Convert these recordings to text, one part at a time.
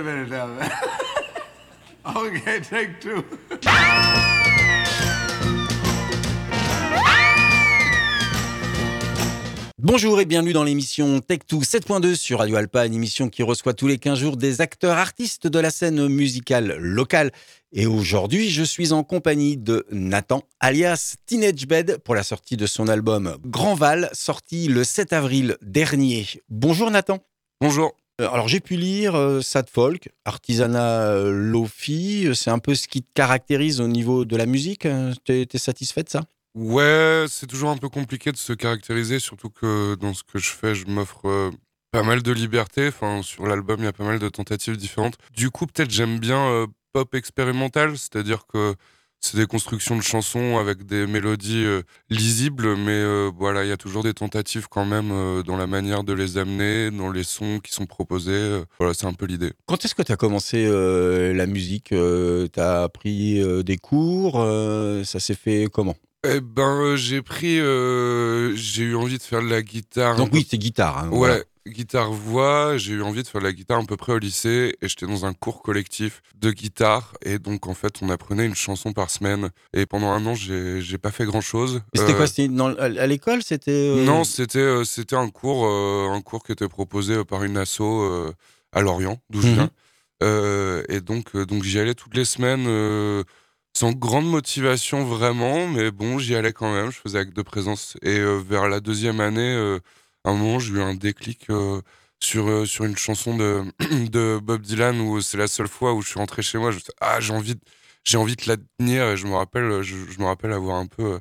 a minute now. okay, take two. Bonjour et bienvenue dans l'émission Tech2 7.2 sur Radio Alpa, une émission qui reçoit tous les 15 jours des acteurs artistes de la scène musicale locale. Et aujourd'hui, je suis en compagnie de Nathan, alias Teenage Bed, pour la sortie de son album Grand Val, sorti le 7 avril dernier. Bonjour Nathan. Bonjour. Euh, Alors j'ai pu lire euh, sad folk, artisanat euh, lofi, euh, c'est un peu ce qui te caractérise au niveau de la musique. euh, T'es t'es satisfait de ça? Ouais, c'est toujours un peu compliqué de se caractériser, surtout que dans ce que je fais, je m'offre euh, pas mal de liberté. Sur l'album, il y a pas mal de tentatives différentes. Du coup, peut-être j'aime bien euh, pop expérimental, c'est-à-dire que c'est des constructions de chansons avec des mélodies euh, lisibles, mais euh, voilà, il y a toujours des tentatives quand même euh, dans la manière de les amener, dans les sons qui sont proposés. voilà, c'est un peu l'idée. Quand est-ce que tu as commencé la musique euh, T'as pris des cours Ça s'est fait comment? Eh ben, j'ai pris, j'ai eu envie de faire de la guitare. Donc oui, c'est guitare. hein, Ouais, voilà. Guitare voix, j'ai eu envie de faire de la guitare à peu près au lycée et j'étais dans un cours collectif de guitare et donc en fait on apprenait une chanson par semaine et pendant un an j'ai pas fait grand chose. C'était quoi C'était dans- à l'école C'était euh, Non, c'était euh, c'était un cours euh, un cours qui était proposé par une asso euh, à Lorient d'où je Mhm. viens Euh, et donc euh, donc j'y allais toutes les semaines. euh, sans grande motivation vraiment, mais bon, j'y allais quand même, je faisais acte de présence. Et euh, vers la deuxième année, euh, un moment, j'ai eu un déclic euh, sur, euh, sur une chanson de, de Bob Dylan où c'est la seule fois où je suis rentré chez moi. Je me suis dit, ah, j'ai envie, de- j'ai envie de la tenir et je me rappelle, je, je me rappelle avoir un peu euh,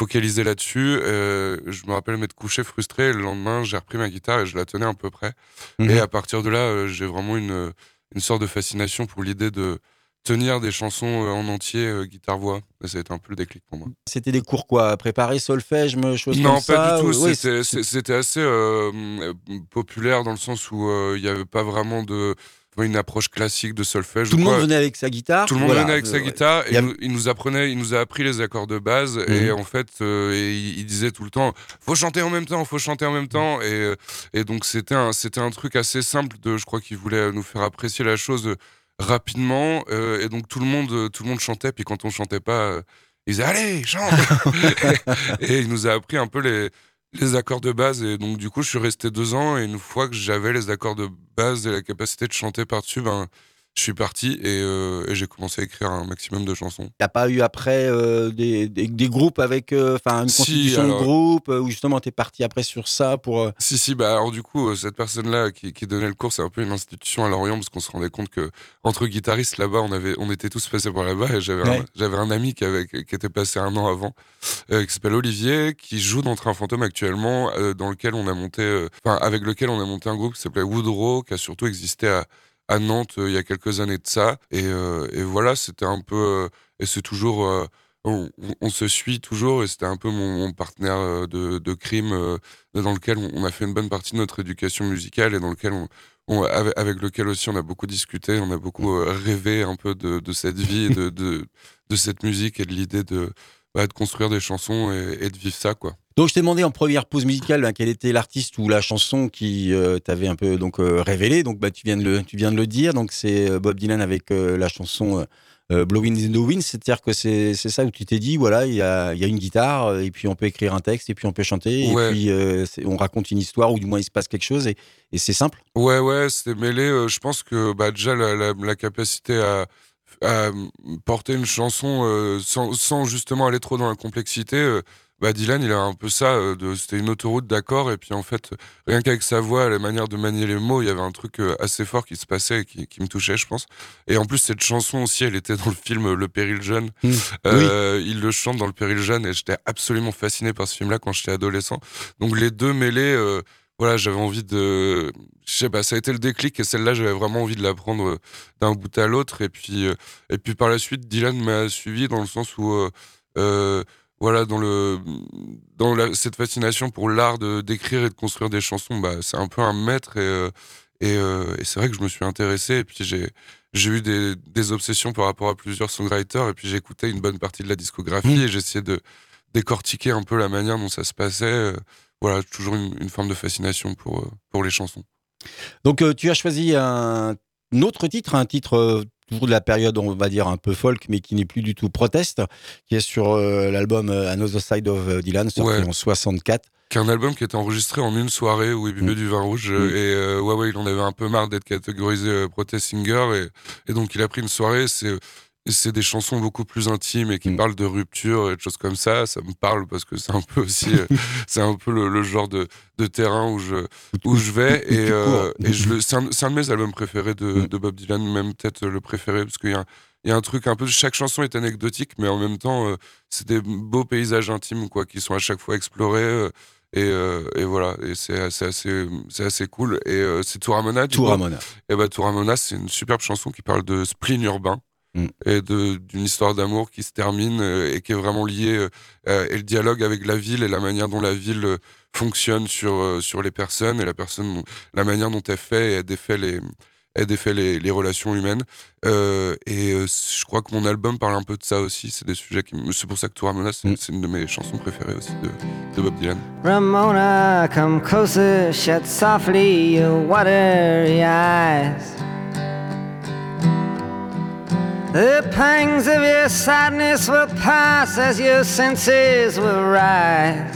focalisé là-dessus. Euh, je me rappelle m'être couché frustré. Et le lendemain, j'ai repris ma guitare et je la tenais à peu près. Mhm. Et à partir de là, euh, j'ai vraiment une, une sorte de fascination pour l'idée de tenir des chansons euh, en entier, euh, guitare-voix. Et ça a été un peu le déclic pour moi. C'était des cours quoi Préparer solfège, me- choses Non, comme ça pas du tout. ou- C'était assez euh, populaire dans le sens où il n'y avait pas vraiment de une approche classique de solfège. Tout ou le monde venait avec sa guitare. Tout le monde voilà. venait avec sa guitare et a- il nous, il nous apprenait, il nous a appris les accords de base Mhm. et en fait, euh, et il, disait tout le temps, faut chanter en même temps, faut chanter en même temps et, euh, et donc c'était un, c'était un truc assez simple de, je crois qu'il voulait nous faire apprécier la chose euh, rapidement euh, et donc tout le monde, euh, tout le monde chantait puis quand on chantait pas, euh, il disait allez chante et il nous a appris un peu les les accords de base et donc du coup je suis resté deux ans et une fois que j'avais les accords de base et la capacité de chanter par-dessus ben je suis parti et, euh, et j'ai commencé à écrire un maximum de chansons. T'as pas eu après euh, des, des- des groupes avec, euh, enfin une Si, constitution alors- de groupe où justement t'es parti après sur ça pour. Si, si, bah alors du coup, cette personne-là qui, qui donnait le cours, c'est un peu une institution à Lorient parce qu'on se rendait compte que entre guitaristes là-bas, on avait, on était tous passés par là-bas et j'avais Ouais. j'avais un ami qui avait, qui était passé un an avant, qui s'appelle Olivier, qui joue dans Train Fantôme actuellement, dans lequel on a monté, enfin avec lequel on a monté un groupe qui s'appelait Woodrow, qui a surtout existé à, à Nantes euh, il y a quelques années de ça. Et, euh, voilà, c'était un peu, euh, et c'est toujours. on, se suit toujours et c'était un peu mon, partenaire de, crime dans lequel on, a fait une bonne partie de notre éducation musicale et dans lequel on, avec, lequel aussi on a beaucoup discuté, on a beaucoup rêvé un peu de, cette vie, de, de cette musique et de l'idée de, bah, de construire des chansons et, et de vivre ça quoi. Donc je t'ai demandé en première pause musicale ben, quel était l'artiste ou la chanson qui euh, t'avait un peu donc euh, révélé. Donc bah, tu viens de le tu viens de le dire. Donc c'est euh, Bob Dylan avec euh, la chanson Blowing in the Wind. C'est-à-dire que c'est c'est ça où tu t'es dit voilà il y a, il y a une guitare et puis on peut écrire un texte et puis on peut chanter Ouais. et puis c'est- on raconte une histoire ou du moins il se passe quelque chose et, et c'est simple. Ouais, ouais, c'était mêlé. je pense que bah, déjà la, la, la capacité à, à porter une chanson euh, sans, sans justement aller trop dans la complexité. euh, bah, Dylan, il a un peu ça. euh, C'était une autoroute d'accords. Et puis en fait, rien qu'avec sa voix, la manière de manier les mots, il y avait un truc euh, assez fort qui se passait et qui, qui me touchait, je pense. Et en plus, cette chanson aussi, elle était dans le film euh, Le Péril Jeune. Mmh. Euh, Il le chante dans Le Péril Jeune. Et j'étais absolument fasciné par ce film-là quand j'étais adolescent. Donc les deux mêlés. voilà, j'avais envie de. Je sais pas, ça a été le déclic et celle-là, j'avais vraiment envie de la prendre d'un bout à l'autre. Et puis, et puis par la suite, Dylan m'a suivi dans le sens où, euh, voilà, dans le, dans la- cette fascination pour l'art de d'écrire et de construire des chansons, bah, c'est un peu un maître et euh, et, euh, et c'est vrai que je me suis intéressé et puis j'ai j'ai eu des, des obsessions par rapport à plusieurs songwriters et puis j'ai écouté une bonne partie de la discographie Mm. et essayé de décortiquer un peu la manière dont ça se passait. euh, voilà, toujours une, une forme de fascination pour, pour les chansons. Donc tu as choisi un autre titre, un titre de la période, on va dire, un peu folk, mais qui n'est plus du tout proteste, qui est sur l'album Another Side of Dylan, sorti en 64 qui un album qui était enregistré en une soirée où il buvait mm. du vin rouge mm. et ouais ouais il en avait un peu marre d'être catégorisé protest singer et, et, donc il a pris une soirée c'est c'est des chansons beaucoup plus intimes et qui mm. parlent de rupture et de choses comme ça. Ça me parle parce que c'est un peu aussi, euh, c'est un peu le, genre de, de, terrain où je, où je vais. Et, euh, et je c'est un, un, de mes albums préférés de, mm. de Bob Dylan, même peut-être le préféré, parce qu'il y a, il y a un truc un peu. Chaque chanson est anecdotique, mais en même temps, euh, c'est des beaux paysages intimes, quoi, qui sont à chaque fois explorés. Et, et, voilà, et c'est assez, c'est assez cool. Et c'est Touramona. Touramona. Et bah, Touramona, c'est une superbe chanson qui parle de spleen urbain. Mm. et d'une histoire d'amour qui se termine euh, et qui est vraiment liée euh, et le dialogue avec la ville et la manière dont la ville euh, fonctionne sur sur les personnes et la personne la manière dont elle fait et elle défait les elle défait les, les relations humaines et je crois que mon album parle un peu de ça aussi c'est des sujets qui c'est pour ça que Ramona c'est mm. une de mes chansons préférées aussi de, de Bob Dylan Ramona come closer shut softly your watery eyes The pangs of your sadness will pass as your senses will rise.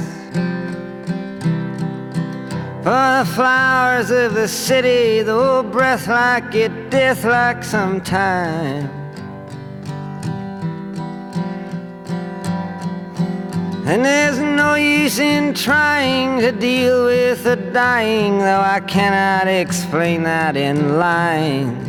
For the flowers of the city, though breath like it, death like sometime. And there's no use in trying to deal with the dying, though I cannot explain that in lines.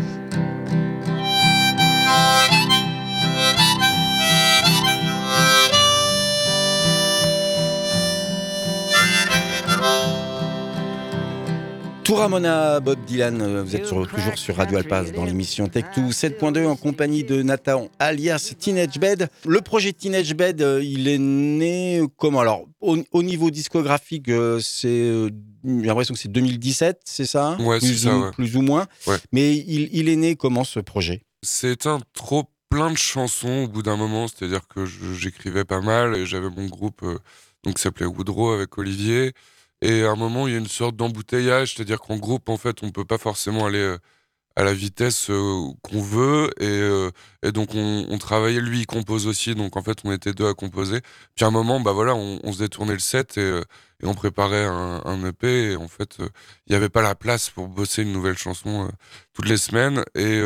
Tout Ramona, Bob Dylan, euh, vous êtes toujours sur Radio Alpaz dans l'émission Tech 2 7.2 en compagnie de Nathan alias Teenage Bed. Le projet Teenage Bed, euh, il est né comment? Alors, au, niveau discographique, euh, c'est j'ai l'impression que c'est 2017, c'est ça? Ouais, c'est ça. Plus ou moins. Mais il, est né comment ce projet? C'est un trop plein de chansons au bout d'un moment, c'est-à-dire que j'écrivais pas mal et j'avais mon groupe donc qui s'appelait Woodrow avec Olivier. Et à un moment, il y a une sorte d'embouteillage, c'est-à-dire qu'en groupe, en fait, on peut pas forcément aller euh, à la vitesse euh, qu'on veut. Euh, et donc, on, on, travaillait, lui, il compose aussi. Donc, en fait, on était deux à composer. Puis à un moment, bah voilà, on, on se détournait le set et, et on préparait un, un, EP. Et en fait, il n'y avait pas la place pour bosser une nouvelle chanson toutes les semaines. Et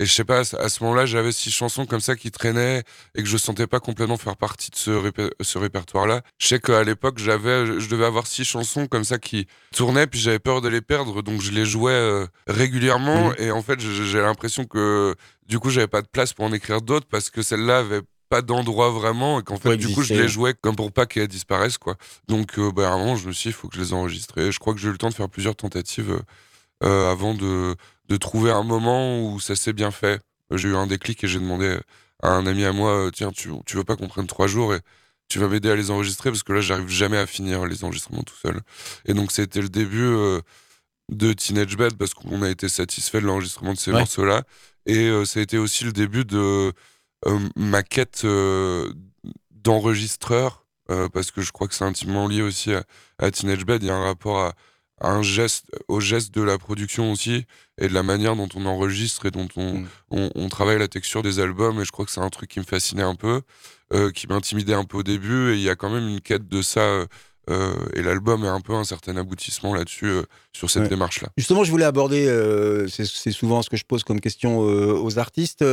et je sais pas, à ce moment-là, j'avais six chansons comme ça qui traînaient et que je sentais pas complètement faire partie de ce, ce répertoire-là. Je sais qu'à l'époque, j'avais, je devais avoir six chansons comme ça qui tournaient, puis j'avais peur de les perdre, donc je les jouais euh, régulièrement. Mmh. Et en fait, j'ai l'impression que du coup, j'avais pas de place pour en écrire d'autres parce que celle-là avait pas d'endroit vraiment et qu'en fait du coup je les jouais comme pour pas qu'elles disparaissent quoi donc euh, bah, à un moment je me suis dit il faut que je les enregistre et je crois que j'ai eu le temps de faire plusieurs tentatives euh, avant de de trouver un moment où ça s'est bien fait. J'ai eu un déclic et j'ai demandé à un ami à moi, euh, tiens, tu, tu veux pas qu'on prenne trois jours et tu vas m'aider à les enregistrer parce que là, j'arrive jamais à finir les enregistrements tout seul. Et donc, c'était le début euh, de Teenage Bed parce qu'on a été satisfait de l'enregistrement de ces morceaux-là. Et euh, ça a été aussi le début de ma quête d'enregistreur parce que je crois que c'est intimement lié aussi à, à Teenage Bed. Il y a un rapport à, un geste, au geste de la production aussi et de la manière dont on enregistre et dont on, mm. on, travaille la texture des albums. Et je crois que c'est un truc qui me fascinait un peu, euh, qui m'intimidait un peu au début. Et il y a quand même une quête de ça euh, et l'album est un peu un certain aboutissement là-dessus, euh, sur cette démarche-là. Justement, je voulais aborder, euh, c'est souvent ce que je pose comme question aux artistes.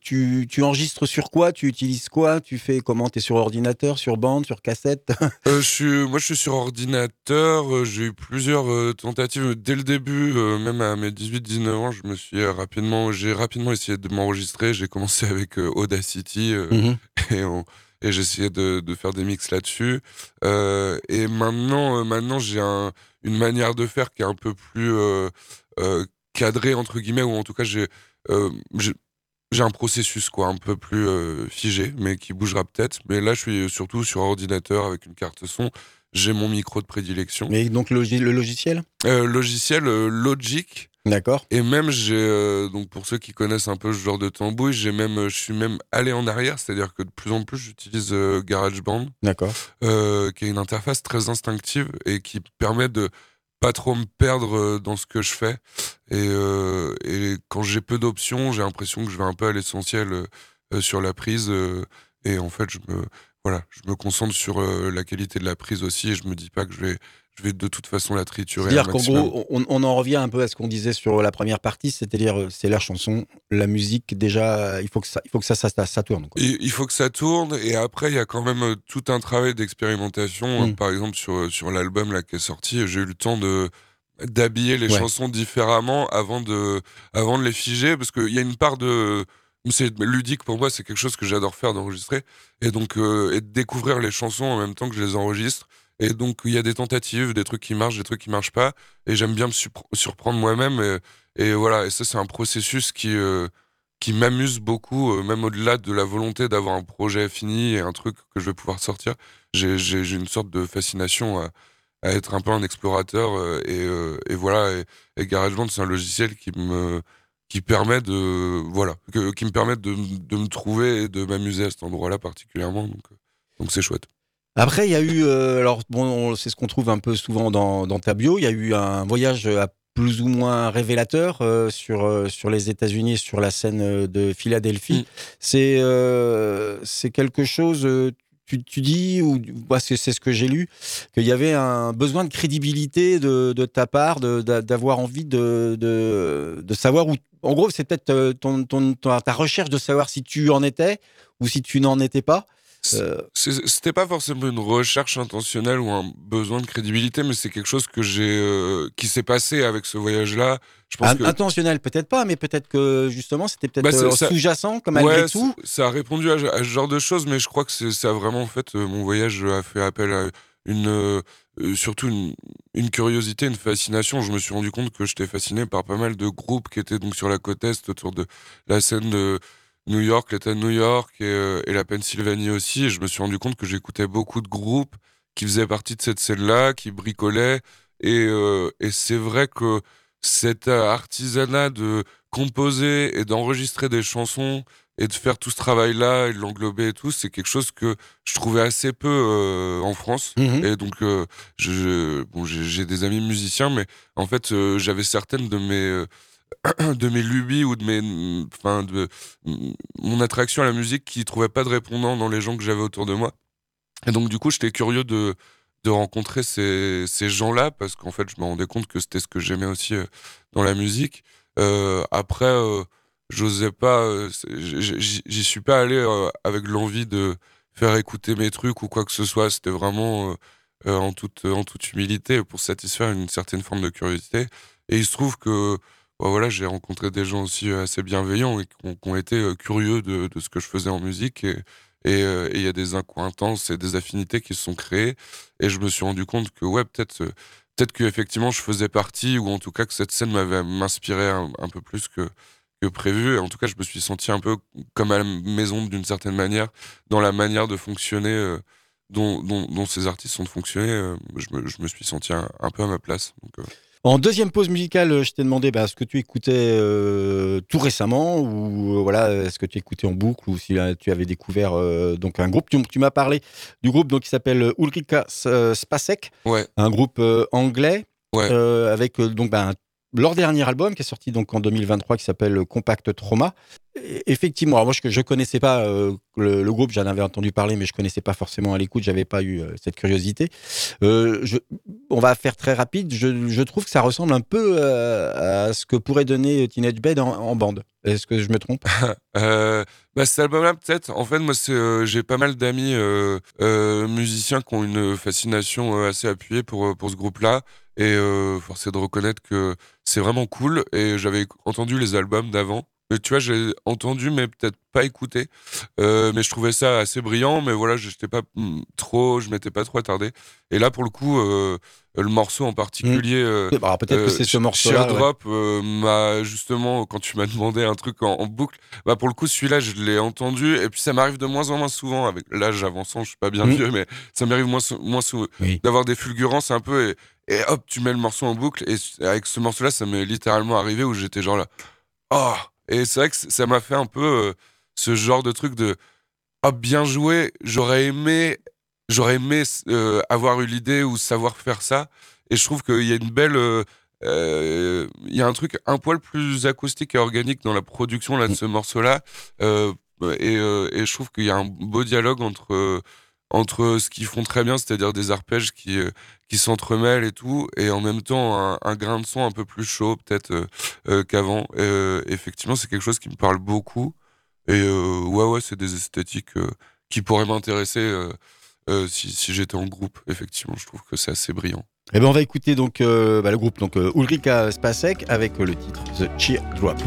Tu, tu, enregistres sur quoi? Tu utilises quoi? Tu fais comment? Tu es sur ordinateur, sur bande, sur cassette? Je suis, Moi, je suis sur ordinateur. J'ai eu plusieurs tentatives dès le début, même à mes 18-19 ans. Je me suis rapidement, j'ai rapidement essayé de m'enregistrer. J'ai commencé avec Audacity mmh et on et j'essayais de, de, faire des mix là-dessus. Euh, et maintenant, euh, maintenant j'ai un, une manière de faire qui est un peu plus euh, cadrée entre guillemets, ou en tout cas j'ai j'ai un processus quoi, un peu plus figé, mais qui bougera peut-être. Mais là, je suis surtout sur ordinateur avec une carte son. J'ai mon micro de prédilection. Mais donc le, le logiciel? Logiciel Logic. D'accord. Et même j'ai euh, donc pour ceux qui connaissent un peu ce genre de tambouille, j'ai même euh, je suis même allé en arrière, c'est-à-dire que de plus en plus j'utilise euh, GarageBand. D'accord. qui est une interface très instinctive et qui permet de pas trop me perdre dans ce que je fais. Et, et quand j'ai peu d'options, j'ai l'impression que je vais un peu à l'essentiel sur la prise. et en fait, je me, voilà, je me concentre sur la qualité de la prise aussi et je me dis pas que je vais je vais de toute façon la triturer. C'est-à-dire qu'en gros, on, en revient un peu à ce qu'on disait sur la première partie, c'est-à-dire euh, c'est la chanson, la musique, déjà, il faut que ça, il faut que ça, ça, tourne. Il faut que ça tourne, et après, il y a quand même euh, tout un travail d'expérimentation. Mm. Par exemple, sur, sur l'album là, qui est sorti, j'ai eu le temps de d'habiller les chansons différemment avant de, avant de les figer, parce qu'il y a une part de c'est ludique pour moi, c'est quelque chose que j'adore faire d'enregistrer et donc euh, et de découvrir les chansons en même temps que je les enregistre. Et donc, il y a des tentatives, des trucs qui marchent, des trucs qui marchent pas. Et j'aime bien me surprendre moi-même. Et, voilà, et ça, c'est un processus qui, euh, qui m'amuse beaucoup, euh, même au-delà de la volonté d'avoir un projet fini et un truc que je vais pouvoir sortir. J'ai une sorte de fascination à, être un peu un explorateur. Et, voilà, et, GarageBand, c'est un logiciel qui me qui permet de voilà qui me permet de, de me trouver et de m'amuser à cet endroit-là particulièrement donc donc c'est chouette après, il y a eu, euh, alors bon, c'est ce qu'on trouve un peu souvent dans, ta bio, il y a eu un voyage à plus ou moins révélateur euh, sur, euh, sur les États-Unis, sur la scène de Philadelphie. Mm. C'est c'est quelque chose, tu, tu dis, ou bah, c'est ce que j'ai lu, qu'il y avait un besoin de crédibilité de, de ta part, d'avoir envie de, de, de, savoir où. En gros, c'est peut-être ton, ton, ta recherche de savoir si tu en étais ou si tu n'en étais pas. Euh, c'était pas forcément une recherche intentionnelle ou un besoin de crédibilité, mais c'est quelque chose que j'ai, euh, qui s'est passé avec ce voyage-là. Je pense que... Intentionnel, peut-être pas, mais peut-être que justement c'était peut-être bah, euh, sous-jacent, comme malgré tout. Ça a répondu à, ce genre de choses, mais je crois que ça a vraiment en fait mon voyage a fait appel à une surtout une, une, curiosité, une fascination. Je me suis rendu compte que j'étais fasciné par pas mal de groupes qui étaient donc sur la côte est autour de la scène de New York, l'État de New York euh, et, la Pennsylvanie aussi. Et je me suis rendu compte que j'écoutais beaucoup de groupes qui faisaient partie de cette scène-là, qui bricolaient. Et, euh, et c'est vrai que cet artisanat de composer et d'enregistrer des chansons et de faire tout ce travail-là et de l'englober et tout, c'est quelque chose que je trouvais assez peu euh, en France. Mmh et donc, bon, j'ai des amis musiciens, mais en fait, j'avais certaines de mes de mes lubies ou de mes enfin de mon attraction à la musique qui trouvait pas de répondant dans les gens que j'avais autour de moi. Et donc du coup j'étais curieux de de rencontrer ces, ces gens-là parce qu'en fait je me rendais compte que c'était ce que j'aimais aussi euh, dans la musique. Euh, après euh, j'osais pas j'y suis pas allé avec l'envie de faire écouter mes trucs ou quoi que ce soit. C'était vraiment en toute en toute humilité pour satisfaire une certaine forme de curiosité. Et il se trouve que bah, voilà, j'ai rencontré des gens aussi euh, assez bienveillants et qui ont, été euh, curieux de, ce que je faisais en musique. Et euh, il y a des incointances et des affinités qui se sont créées. Et je me suis rendu compte que, ouais, peut-être peut-être je faisais partie, ou en tout cas que cette scène m'avait m'inspiré un, peu plus que, que prévu. Et en tout cas, je me suis senti un peu comme à la maison d'une certaine manière, dans la manière de fonctionner. dont, dont, ces artistes sont de fonctionner, je me, je, me, suis senti un, peu à ma place. En deuxième pause musicale, euh, je t'ai demandé bah, ce que tu écoutais euh, tout récemment ou euh, voilà, est-ce que tu écoutais en boucle ou si tu avais découvert donc un groupe? Tu, m'as parlé du groupe donc qui s'appelle Ulrika Spasek, un groupe anglais avec donc bah, leur dernier album qui est sorti donc en 2023 qui s'appelle Compact Trauma. Effectivement, alors moi je, je connaissais pas euh, le, groupe, j'en avais entendu parler, mais je connaissais pas forcément à l'écoute, j'avais pas eu euh, cette curiosité. Euh, on va faire très rapide. Je, trouve que ça ressemble un peu à ce que pourrait donner Teenage Bed en, bande. Est-ce que je me trompe? Bah, Cet album-là, peut-être. En fait, moi, j'ai pas mal d'amis musiciens qui ont une fascination assez appuyée pour, pour ce groupe-là. Et force est de reconnaître que c'est vraiment cool. Et j'avais entendu les albums d'avant tu vois, j'ai entendu, mais peut-être pas écouté. Euh, mais je trouvais ça assez brillant, mais voilà, je n'étais pas hmm, trop, je m'étais pas trop attardé. Et là, pour le coup, euh, le morceau en particulier, mmh. bah, peut-être que c'est ce morceau-là. Drop m'a justement, quand tu m'as demandé un truc en, boucle, bah pour le coup, celui-là, je l'ai entendu. Et puis ça m'arrive de moins en moins souvent avec l'âge avançant. Je suis pas bien mmh. vieux, mais ça m'arrive moins, moins souvent d'avoir des fulgurances un peu. Et, et hop, tu mets le morceau en boucle. Et avec ce morceau-là, ça m'est littéralement arrivé où j'étais genre là. Oh, et c'est vrai que ça m'a fait un peu euh, ce genre de truc de oh, bien joué, j'aurais aimé, j'aurais aimé euh, avoir eu l'idée ou savoir faire ça. et je trouve qu'il y a une belle il y a un truc un poil plus acoustique et organique dans la production de ce morceau là et, je trouve qu'il y a un beau dialogue entre entre ce qu'ils font très bien, c'est-à-dire des arpèges qui, euh, qui s'entremêlent et tout, et en même temps un, grain de son un peu plus chaud peut-être euh, euh, qu'avant. effectivement, c'est quelque chose qui me parle beaucoup. Et ouais, ouais, c'est des esthétiques qui pourraient m'intéresser si, j'étais en groupe. Effectivement, je trouve que c'est assez brillant. Eh ben on va écouter donc bah, le groupe donc Ulrika Spasek avec le titre The Cheer Drop.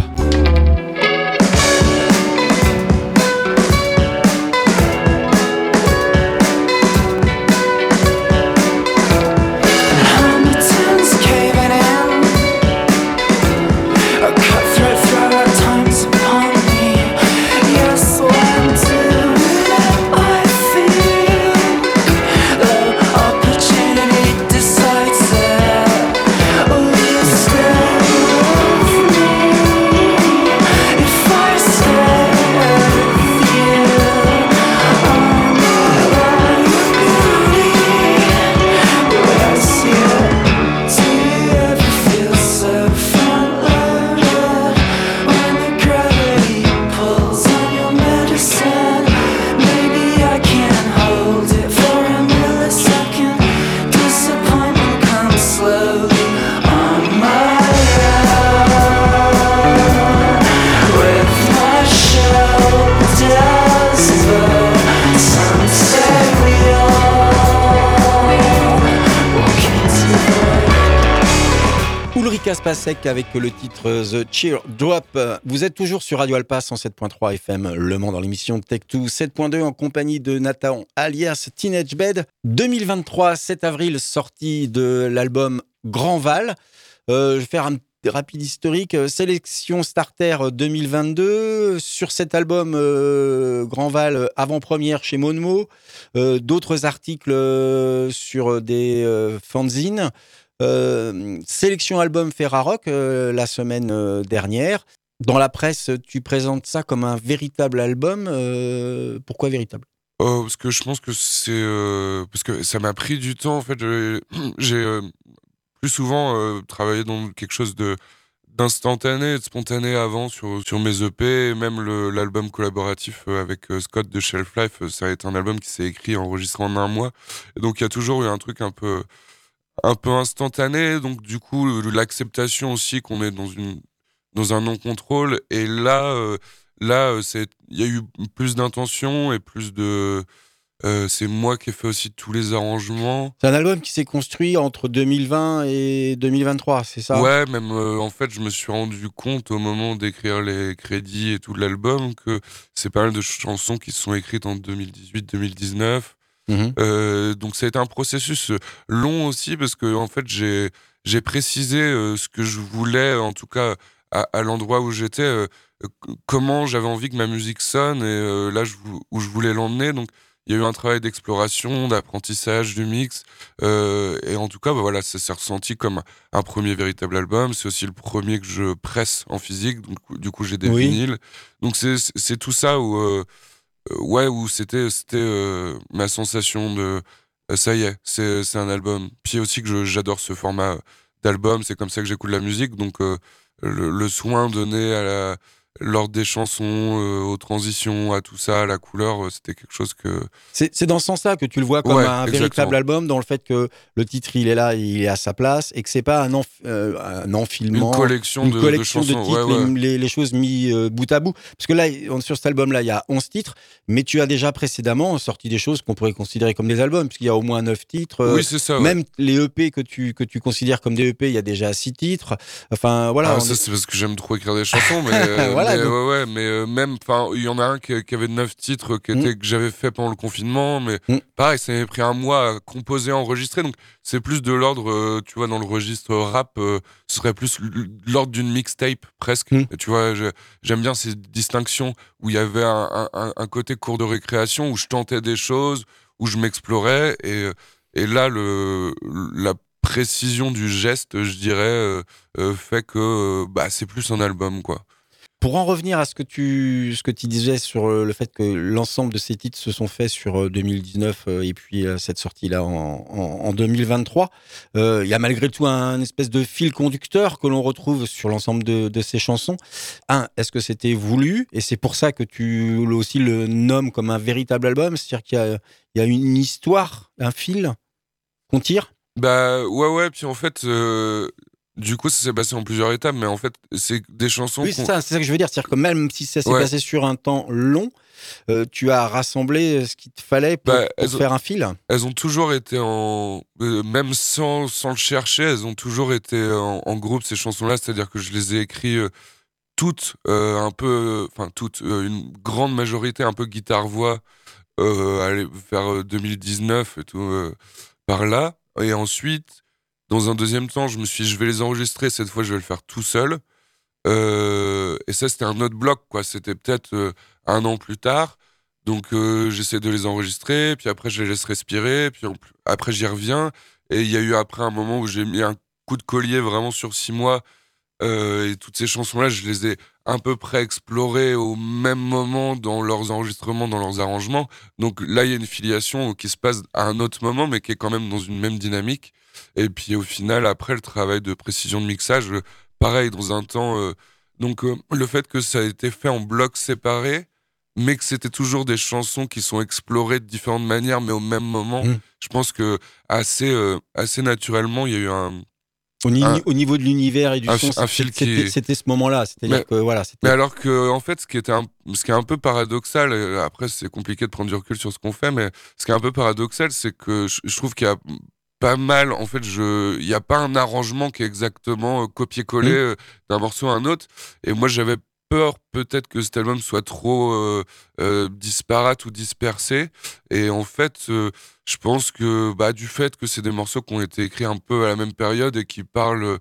Caspasek avec le titre The Cheer Drop. Vous êtes toujours sur Radio Alpa 107.3 FM Le Mans dans l'émission Tech2 7.2 en compagnie de Nathan alias Teenage Bed. 2023, 7 avril, sortie de l'album Grand Val. Euh, je vais faire un rapide historique. Sélection Starter 2022. Sur cet album, euh, Grand Val, avant-première chez Monmo. Euh, d'autres articles sur des fanzines. Euh, sélection album Ferrarock euh, la semaine euh, dernière. Dans la presse, tu présentes ça comme un véritable album. pourquoi véritable? Oh, Parce que je pense que c'est. parce que ça m'a pris du temps. En fait, j'ai plus souvent travaillé dans quelque chose de d'instantané, de spontané avant sur, sur mes EP, même l'album collaboratif avec Scott de Shelf Life, ça a été un album qui s'est écrit enregistré en un mois. Et donc il y a toujours eu un truc un peu un peu instantané, donc du coup l'acceptation aussi qu'on est dans une dans un non contrôle et là euh, là euh, c'est il y a eu plus d'intention et plus de euh, c'est moi qui ai fait aussi tous les arrangements. C'est un album qui s'est construit entre 2020 et 2023, c'est ça? Ouais, même en fait, je me suis rendu compte au moment d'écrire les crédits et tout de l'album que c'est pas mal de chansons qui se sont écrites en 2018-2019 Mhm. Euh, donc ça a été un processus long aussi parce que en fait j'ai j'ai précisé euh, ce que je voulais en tout cas à, l'endroit où j'étais euh, comment j'avais envie que ma musique sonne et là où je voulais l'emmener donc il y a eu un travail d'exploration, d'apprentissage du mix, et en tout cas, bah voilà, ça s'est ressenti comme un premier véritable album. C'est aussi le premier que je presse en physique, donc du coup j'ai des vinyles. Donc c'est tout ça où euh, ouais, où c'était c'était euh, ma sensation de euh, ça y est, c'est un album. Puis aussi que j'adore ce format d'album, c'est comme ça que j'écoute la musique, donc le, le, soin donné à la, l'ordre des chansons, euh, aux transitions, à tout ça, à la couleur, euh, c'était quelque chose que. C'est dans ce sens-là que tu le vois comme un véritable album, dans le fait que le titre il est là, il est à sa place, et que c'est pas un, euh, un enfilement, une collection, de, collection de, titres, Les, choses mis bout à bout. Parce que là, sur cet album-là, il y a 11 titres, mais tu as déjà précédemment sorti des choses qu'on pourrait considérer comme des albums, puisqu'il y a au moins 9 titres. Oui, c'est ça. Même les EP que tu, que tu considères comme des EP, il y a déjà 6 titres. Enfin, voilà. Ah, ça, c'est parce que j'aime trop écrire des chansons, mais. voilà, mais, ouais, ouais, mais euh, même, enfin, il y en a un qui, avait neuf titres qui était, mm. que j'avais fait pendant le confinement, mais mm. pareil, ça m'avait pris un mois à composer, à enregistrer, donc c'est plus de l'ordre, euh, tu vois, dans le registre rap, euh, ce serait plus l'ordre d'une mixtape presque. Mm. tu vois, j'aime bien ces distinctions où il y avait un, un, côté cours de récréation où je tentais des choses, où je m'explorais, et, et là, le, la précision du geste, je dirais, fait que bah, c'est plus un album, quoi. Pour en revenir à ce que tu, ce que tu disais sur le fait que l'ensemble de ces titres se sont faits sur 2019 et puis cette sortie-là en, en, 2023, il y a malgré tout un espèce de fil conducteur que l'on retrouve sur l'ensemble de, ces chansons. Un, est-ce que c'était voulu? Et c'est pour ça que tu aussi le nommes comme un véritable album? C'est-à-dire qu'il y, y a, une histoire, un fil qu'on tire? Bah ouais ouais. Puis en fait du coup, ça s'est passé en plusieurs étapes, mais en fait, c'est des chansons. Oui, c'est ça, ça, que je veux dire. C'est-à-dire que même si ça s'est passé sur un temps long, euh, tu as rassemblé ce qu'il te fallait pour, bah, faire un fil. Elles ont toujours été en. Euh, même sans, sans, le chercher, elles ont toujours été en, groupe, ces chansons-là. C'est-à-dire que je les ai écrites euh, toutes, un peu. Enfin, toutes, une grande majorité, un peu guitare-voix, vers 2019 et tout, par là. Et ensuite dans un deuxième temps, je me suis dit, je vais les enregistrer. Cette fois, je vais le faire tout seul. Euh, et ça, c'était un autre bloc, quoi. C'était peut-être euh, un an plus tard. Donc, euh, j'essaie de les enregistrer. Puis après, je les laisse respirer. Puis après, j'y reviens. Et il y a eu après un moment où j'ai mis un coup de collier vraiment sur six mois. et toutes ces chansons-là, je les ai à peu près explorées au même moment dans leurs enregistrements, dans leurs arrangements. Donc là, il y a une filiation qui se passe à un autre moment, mais qui est quand même dans une même dynamique. Et puis au final, après, le travail de précision de mixage, euh, pareil, dans un temps. Euh, donc euh, le fait que ça a été fait en blocs séparés, mais que c'était toujours des chansons qui sont explorées de différentes manières, mais au même moment, mmh. je pense que assez, assez naturellement, il y a eu un. Au, niveau de l'univers et du son, c'était ce moment-là. C'est-à-dire que voilà. Mais alors que en fait, ce qui était ce qui est un peu paradoxal, après c'est compliqué de prendre du recul sur ce qu'on fait, mais ce qui est un peu paradoxal, c'est que je trouve qu'il y a pas mal. En fait, je, il n'y a pas un arrangement qui est exactement euh, copié-collé mmh. euh, d'un morceau à un autre. Et moi, j'avais peur peut-être que cet album soit trop euh, disparate ou dispersé. Et en fait, je pense que bah, du fait que c'est des morceaux qui ont été écrits un peu à la même période et qui parlent,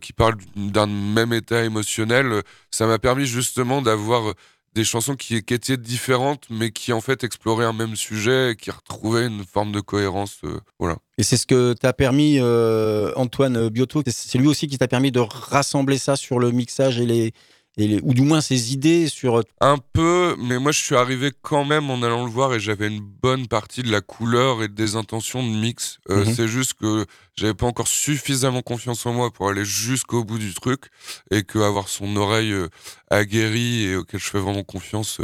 qui parlent d'un même état émotionnel, ça m'a permis justement d'avoir des chansons qui, étaient différentes, mais qui en fait exploraient un même sujet et qui retrouvaient une forme de cohérence. Euh, voilà. Et c'est ce que t'a permis euh, Antoine Biotto. C'est lui aussi qui t'a permis de rassembler ça sur le mixage et les, ou du moins ses idées sur... Euh, un peu, mais moi je suis arrivé quand même en allant le voir et j'avais une bonne partie de la couleur et des intentions de mix. Euh, mhm. C'est juste que j'avais pas encore suffisamment confiance en moi pour aller jusqu'au bout du truc et que avoir son oreille euh, aguerrie et auquel je fais vraiment confiance.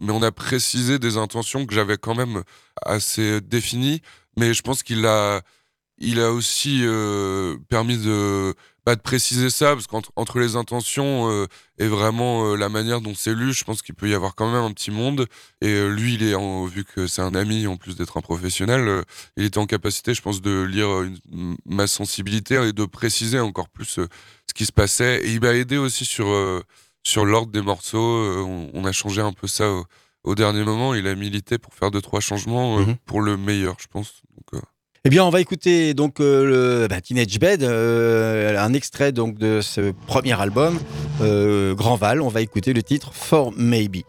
mais on a précisé des intentions que j'avais quand même assez définies, mais je pense qu'il a, il a aussi permis de pas de préciser ça, parce qu'entre les intentions euh, et vraiment euh, la manière dont c'est lu, je pense qu'il peut y avoir quand même un petit monde. Et euh, lui, il est en, vu que c'est un ami en plus d'être un professionnel, il était en capacité, je pense, de lire ma sensibilité et de préciser encore plus ce qui se passait. Et il m'a aidé aussi sur sur l'ordre des morceaux. On, a changé un peu ça au, dernier moment. Il a milité pour faire deux trois changements mm-hmm. pour le meilleur, je pense. Donc, eh bien, on va écouter donc euh, le bah, Teenage Bed, euh, un extrait donc de ce premier album, euh, Grand Val. On va écouter le titre For Maybe.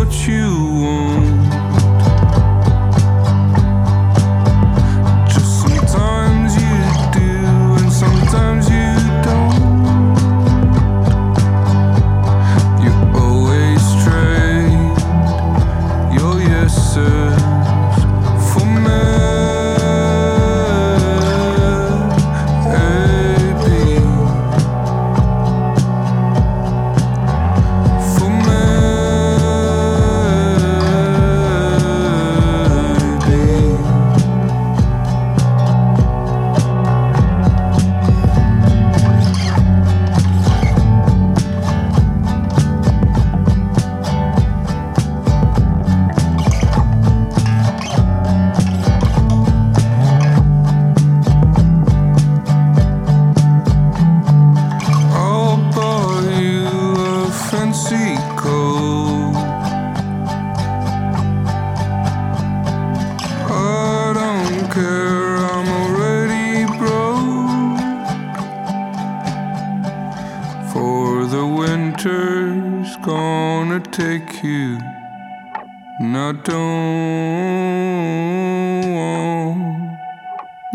what you want.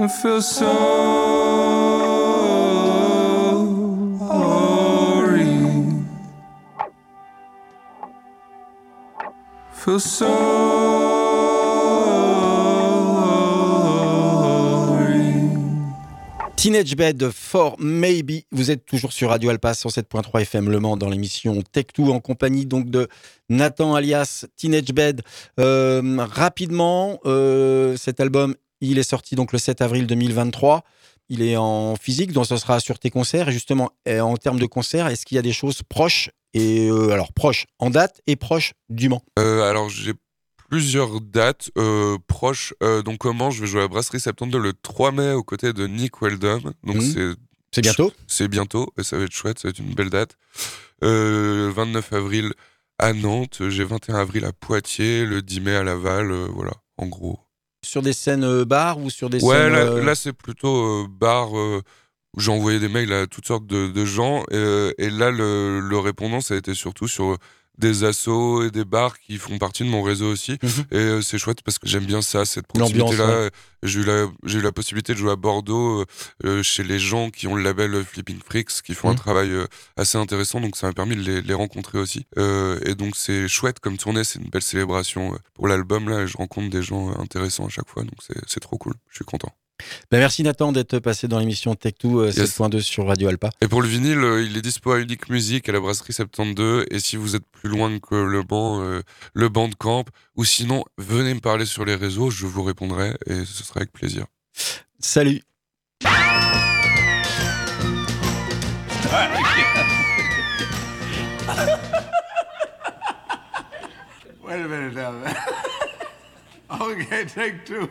To feel sorry. Teenage Bed for Maybe. Vous êtes toujours sur Radio Alpa 107.3 FM Le Mans dans l'émission Tech2 en compagnie donc de Nathan alias Teenage Bed. Euh, rapidement, euh, cet album, il est sorti donc le 7 avril 2023. Il est en physique, donc ce sera sur tes concerts. Et justement, en termes de concerts, est-ce qu'il y a des choses proches et euh, alors proches en date et proches du Mans? Euh, alors j'ai plusieurs dates euh, proches. Donc comment je vais jouer à la Brasserie 72 le 3 mai aux côtés de Nick Weldon. Donc Mhm. c'est C'est bientôt? C'est bientôt et ça va être chouette, ça va être une belle date. Euh, 29 avril à Nantes, j'ai 21 avril à Poitiers, le 10 mai à Laval, euh, voilà, en gros. Sur des scènes euh, bars ou sur des Ouais, scènes... là, euh, là, c'est plutôt euh, bar. où j'ai envoyé des mails à toutes sortes de, de gens. et là, le, le répondant, ça a été surtout sur des assos et des bars qui font partie de mon réseau aussi. Mhm. Et euh, c'est chouette parce que j'aime bien ça, cette proximité-là. J'ai eu, la- j'ai eu la possibilité de jouer à Bordeaux euh, euh, chez les gens qui ont le label Flipping Freaks, qui font Mhm. un travail euh, assez intéressant. Donc ça m'a permis de les, les rencontrer aussi. Et donc c'est chouette comme tournée, c'est une belle célébration pour l'album. Là, et je rencontre des gens intéressants à chaque fois. Donc c'est trop cool. Je suis content. Ben, merci Nathan d'être passé dans l'émission Tech2 euh, Yes. 7.2 sur Radio Alpa. Et pour le vinyle, euh, il est dispo à Unique Musique à la brasserie 72. Et si vous êtes plus loin que le banc, euh, le banc de camp, ou sinon, venez me parler sur les réseaux, je vous répondrai et ce sera avec plaisir. Salut Wait a minute now. okay, take two.